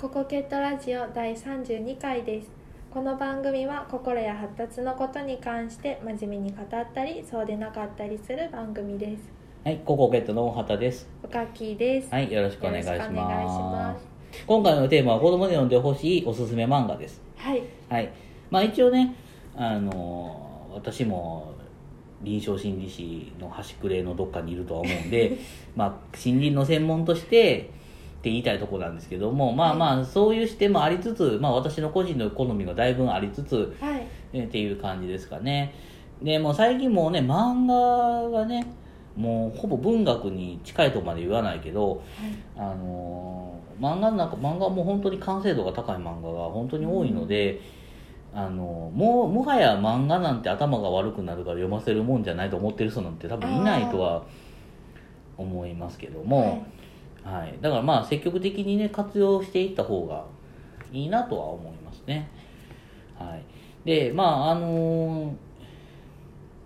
ココケットラジオ第32回ですこの番組は心や発達のことに関して真面目に語ったりそうでなかったりする番組ですはい、ココケットの大畑です。おかきですはい、よろしくお願いしよろしくお願いしま。ます今回のテーマは子供に読んでほしいおすすめ漫画です。はいはい、まあ一応ね、あの私も臨床心理士の端くれのどっかにいるとは思うんで、まあ心理の専門としてって言いたいところなんですけども、まあまあそういう視点もありつつ、まあ私の個人の好みがだいぶありつつ、はい。えーっていう感じですかね。でもう最近もうね漫画がねもうほぼ文学に近いとまで言わないけどあのー漫画の中漫画はもう本当に完成度が高い漫画が本当に多いので、あのもうもはや漫画なんて頭が悪くなるから読ませるもんじゃないと思ってる人なんて多分いないとは思いますけども、はいはい。だからまあ積極的にね活用していった方がいいなとは思いますね。はい、でまああのー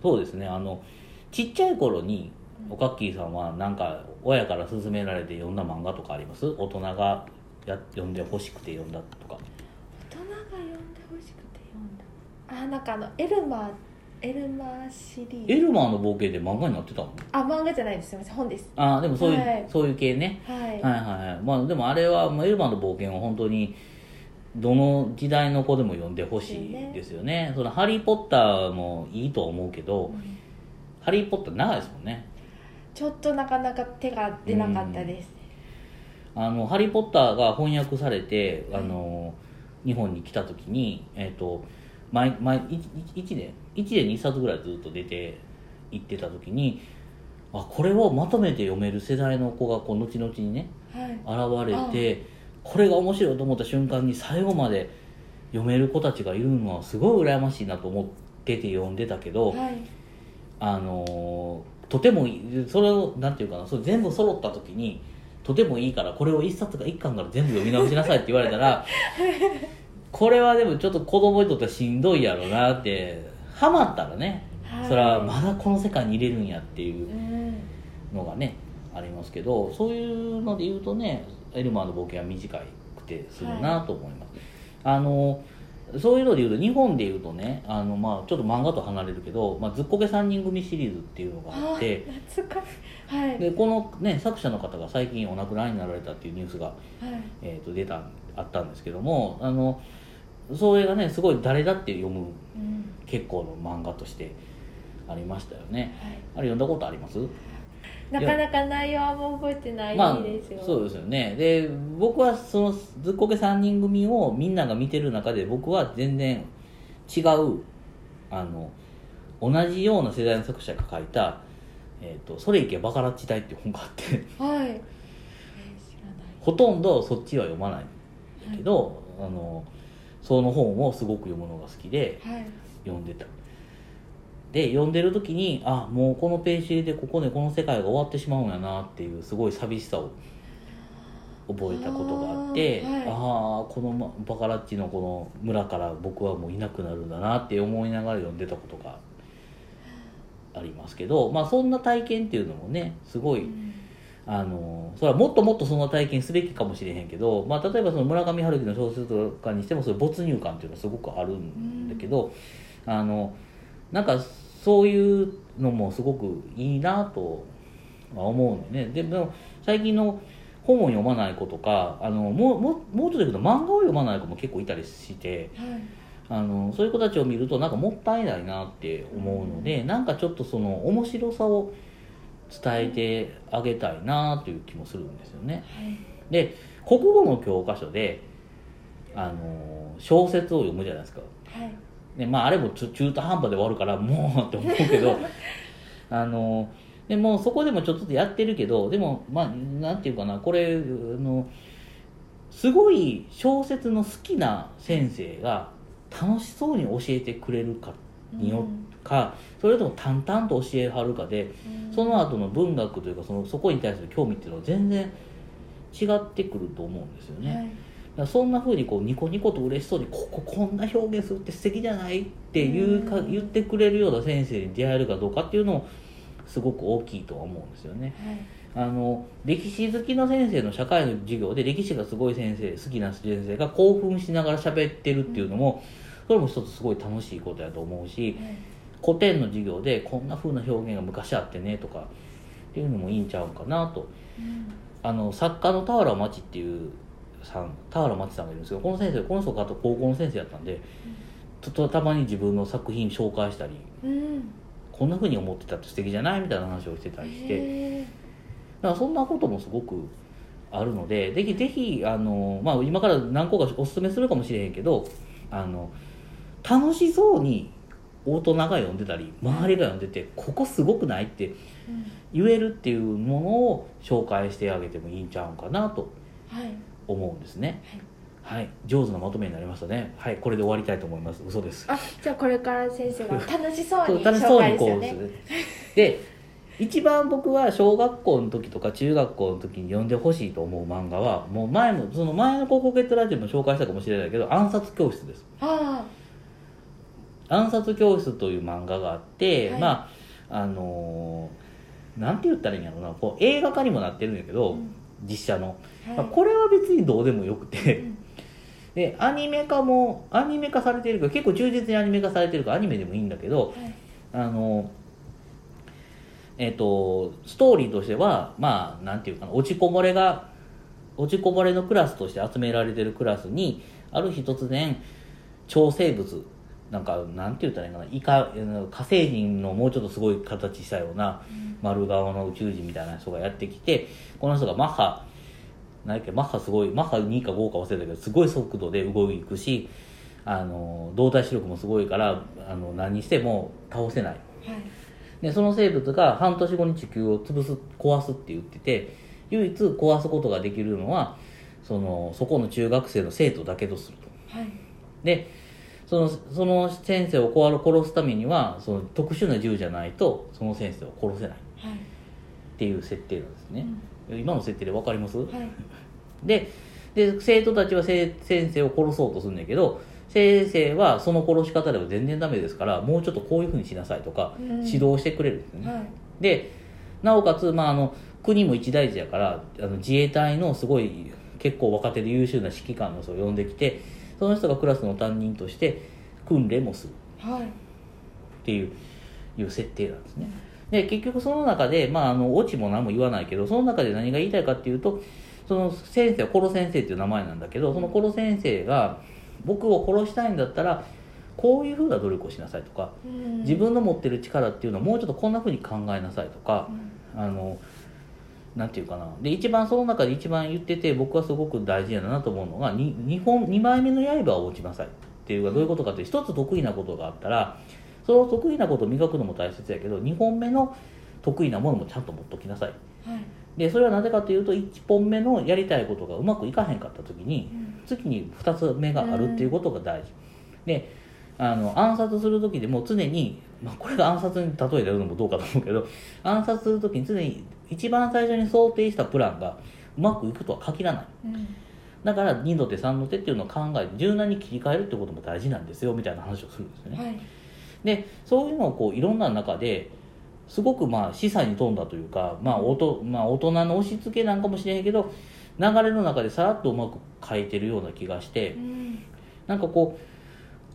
そうですね。あのちっちゃい頃におかっきーさんはなんか親から勧められて読んだ漫画とかあります？大人がや読んでほしくて読んだとか。大人が読んでほしくて読んだ。あなんかあのエルマーエルマーシリー。ズエルマーの冒険で漫画になってたの？あ漫画じゃないです。すみません本です。ああでもそういう、はい。そういう系ね。はい、はいはいはい。まあでもあれは、まあ、エルマーの冒険は本当にどの時代の子でも読んでほしいですよね。そのハリー・ポッターもいいとは思うけど、うん。ハリー・ポッター長いですもんね。ちょっとなかなか手が出なかったです、あのハリー・ポッターが翻訳されてあの日本に来た時にえっ、と毎毎 1, 1年1年に1冊ぐらいずっと出て行ってた時にあこれをまとめて読める世代の子がこう後々にねはい。現れてこれが面白いと思った瞬間に最後まで読める子たちがいるのはすごい羨ましいなと思ってて読んでたけど、はい。あのとてもいいそれをなんていうかなそれ全部揃った時にとてもいいからこれを1冊か1巻から全部読み直しなさいって言われたら これはでもちょっと子供にとってはしんどいやろうなってハマったらね、はい。それはまだこの世界に入れるんやっていううん。のがねありますけどそういうので言うとねエルマーの冒険は短くてするなと思います、あのそういうので言うと日本で言うとねあの、まあ、ちょっと漫画と離れるけど、まあ、ずっこけ3人組シリーズっていうのがあってあ懐かしい。はい。でこの、ね、作者の方が最近お亡くなりになられたっていうニュースが、はい。えー、と出たあったんですけどもあのそれがねすごい誰だって読むうん。結構の漫画としてありましたよね。はい。あれ読んだことあります？なかなか内容はもう覚えてないまあですよ、そうですよね。で僕はそのずっこけ3人組をみんなが見てる中で僕は全然違うあの同じような世代の作者が書いた「えー、とそれいけバカラッチ隊」っていう本があって。はい、ほとんどそっちは読まないけど、あのその本をすごく読むのが好きではい。読んでた。で読んでる時にあもうこのページでここでこの世界が終わってしまうんやなっていうすごい寂しさを覚えたことがあってあーはい。ああこのまバカラッチのこの村から僕はもういなくなるんだなって思いながら読んでたことがありますけどまあそんな体験っていうのもねすごい、うんあのそれはもっともっとそんな体験すべきかもしれへんけど、まあ、例えばその村上春樹の小説とかにしてもそういう没入感っていうのはすごくあるんだけど、あのなんかそういうのもすごくいいなとは思うんでね。でも最近の本を読まない子とかあのもうもうもうちょっと言うと漫画を読まない子も結構いたりしてはい。あのそういう子たちを見るとなんかもったいないなって思うので、なんかちょっとその面白さを伝えてあげたいなという気もするんですよね。はいで国語の教科書であの小説を読むじゃないですか。はいでまあ、あれも中途半端で終わるからもう って思うけど あのでもそこでもちょっとずつやってるけどでもまあなんていうかなこれあのすごい小説の好きな先生が楽しそうに教えてくれるかによっか、それとも淡々と教えはるかでうんその後の文学というかそのそこに対する興味っていうのは全然違ってくると思うんですよね。はいだからそんな風にこうニコニコと嬉しそうにこここんな表現するって素敵じゃないっていうかうん言ってくれるような先生に出会えるかどうかっていうのもすごく大きいとは思うんですよね。あの歴史好きの先生の社会の授業で歴史がすごい先生好きな先生が興奮しながら喋ってるっていうのもそれも一つすごい楽しいことやと思うし古典の授業でこんな風な表現が昔あってねとかっていうのもいいんちゃうかなと、あの作家の田原町っていうさん田原町さんがいるんですけどこの先生この人が高校の先生やったんで、ちょっとたまに自分の作品紹介したり、うん。こんな風に思ってたって素敵じゃないみたいな話をしてたりして。へだからそんなこともすごくあるのでぜひぜひあの、まあ、今から何個かおすすめするかもしれへんけどあの楽しそうに大人が読んでたり周りが読んでてここすごくないって言えるっていうものを紹介してあげてもいいんちゃうかなとはい。思うんですね。はい、上手なまとめになりましたね。はい。これで終わりたいと思います。嘘です。あじゃあこれから先生が 楽しそうに紹介ですよね。で一番僕は小学校の時とか中学校の時に読んでほしいと思う漫画はもう前もその前の高校ゲットラジオも紹介したかもしれないけど暗殺教室です。あ暗殺教室という漫画があって、はい。まああのーなんて言ったらいいんやろうな。こう映画化にもなってるんやけど、うん。実写の、あ、はい。まあこれは別にどうでもよくて、うん。でアニメ化もアニメ化されてるけど結構忠実にアニメ化されてるからアニメでもいいんだけど、はい。あのえっ、とストーリーとしてはまあなんていうかな落ちこぼれが落ちこぼれのクラスとして集められてるクラスにある日突然超生物なんかなんて言ったらいいかな。イカ火星人のもうちょっとすごい形したような丸顔の宇宙人みたいな人がやってきてこの人がマッハ何やっけマッハすごいマッハ2か5か忘れたけどすごい速度で動いくしあの動体視力もすごいからあの何しても倒せない。はい。でその生物が半年後に地球を潰す壊すって言ってて唯一壊すことができるのはそのそこの中学生の生徒だけとすると。はい。でそのその先生を殺すためにはその特殊な銃じゃないとその先生を殺せない。はい。っていう設定なんですね、今の設定で分かります、はい。でで生徒たちはせ先生を殺そうとするんだけど先生はその殺し方では全然ダメですからもうちょっとこういうふうにしなさいとかうん。指導してくれるんですね、はい。でなおかつ、まあ、あの国も一大事やからあの自衛隊のすごい結構若手で優秀な指揮官の人を呼んできてその人がクラスの担任として訓練もする。はい。っていういう設定なんですね。で結局その中で、まあ、あのオチも何も言わないけどその中で何が言いたいかっていうとその先生はコロ先生っていう名前なんだけどそのコロ先生が僕を殺したいんだったらこういうふうな努力をしなさいとかうん。自分の持ってる力っていうのをもうちょっとこんなふうに考えなさいとかあのなんていうかな。で一番その中で一番言ってて僕はすごく大事やなと思うのがに二本2枚目の刃を落ちなさい。っていうのはどういうことかって一つ得意なことがあったらその得意なことを磨くのも大切やけど2本目の得意なものもちゃんと持っときなさい。はい。でそれはなぜかというと1本目のやりたいことがうまくいかへんかった時に次に2つ目があるっていうことが大事、であの暗殺する時でも常に、まあ、これが暗殺に例えてるのもどうかと思うけど 暗殺する時に常に一番最初に想定したプランがうまくいくとは限らない。うん。だから2の手3の手っていうのを考えて柔軟に切り替えるってことも大事なんですよみたいな話をするんですよね、はい。でそういうのをこういろんな中ですごくまあ示唆に富んだというか、まあおとまあ、大人の押し付けなんかもしれへんけど流れの中でさらっとうまく書いてるような気がしてうん。なんかこう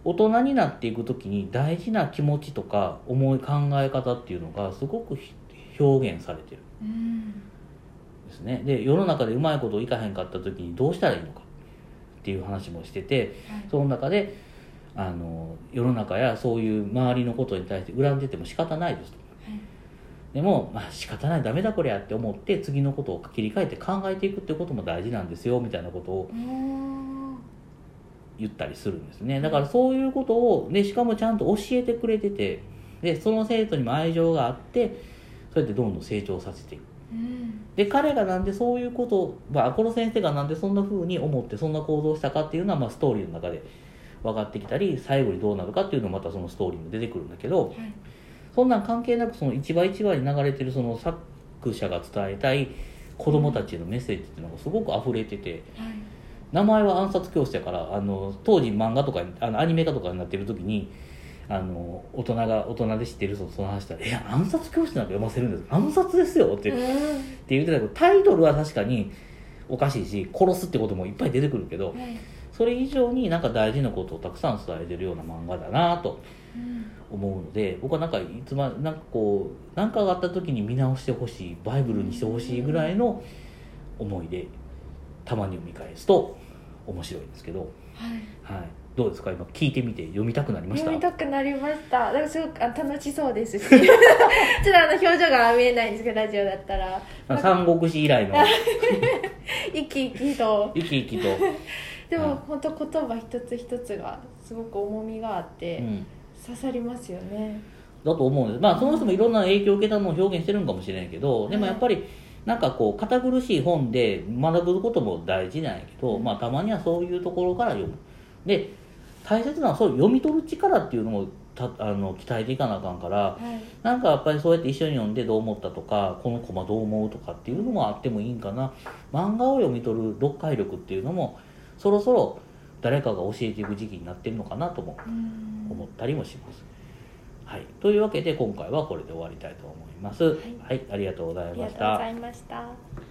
大人になっていく時に大事な気持ちとか思い考え方っていうのがすごくひ表現されてる。うんんですね。で世の中でうまいこといかへんかった時にどうしたらいいのかっていう話もしててはい。その中であの世の中やそういう周りのことに対して恨んでても仕方ないですと。はい。でも、まあ、仕方ないダメだこりゃって思って次のことを切り替えて考えていくってことも大事なんですよみたいなことを言ったりするんですね。だからそういうことをでしかもちゃんと教えてくれててでその生徒にも愛情があってそうやってどんどん成長させていく。うん。で彼がなんでそういうことを、まあ、この先生がなんでそんな風に思ってそんな行動をしたかっていうのは、まあ、ストーリーの中で分かってきたり最後にどうなるかっていうのもまたそのストーリーも出てくるんだけどはい。そんなん関係なくその一話一話に流れてるその作者が伝えたい子供たちへのメッセージっていうのがすごく溢れててはい名前は暗殺教室やからあの当時漫画とかにあのアニメ化とかになってる時にあの大人が大人で知ってる人とその話したら「いや暗殺教室なんか読ませるんです暗殺ですよ」って,、って言ってたけどタイトルは確かにおかしいし殺すってこともいっぱい出てくるけど、はいそれ以上になんか大事なことをたくさん伝えてるような漫画だなと思うので僕はなんかいつまなんかこう何かがあった時に見直してほしいバイブルにしてほしいぐらいの思いでたまに読み返すと面白いんですけど、はい。はい、どうですか？今聞いてみて読みたくなりました？読みたくなりました。だからすごくあ楽しそうですし。ちょっとあの表情が見えないんですけどラジオだったら。三国志以来の 生き生きと。生き生きと、ではい。も本当言葉一つ一つがすごく重みがあってうん、刺さりますよね、だと思うんです。まあその人もいろんな影響を受けたのを表現してるんかもしれないけどでもやっぱりなんかこう堅苦しい本で学ぶことも大事なんやけど、まあ、たまにはそういうところから読む。で大切なのはそう読み取る力っていうのもたあの鍛えていかなあかんからはい。なんかやっぱりそうやって一緒に読んでどう思ったとかこのコマどう思うとかっていうのもあってもいいんかな。漫画を読み取る読解力っていうのもそろそろ誰かが教えていく時期になってるのかなともうん。思ったりもします。はい、というわけで今回はこれで終わりたいと思います。はい、ありがとうございありがましたとうござ。いました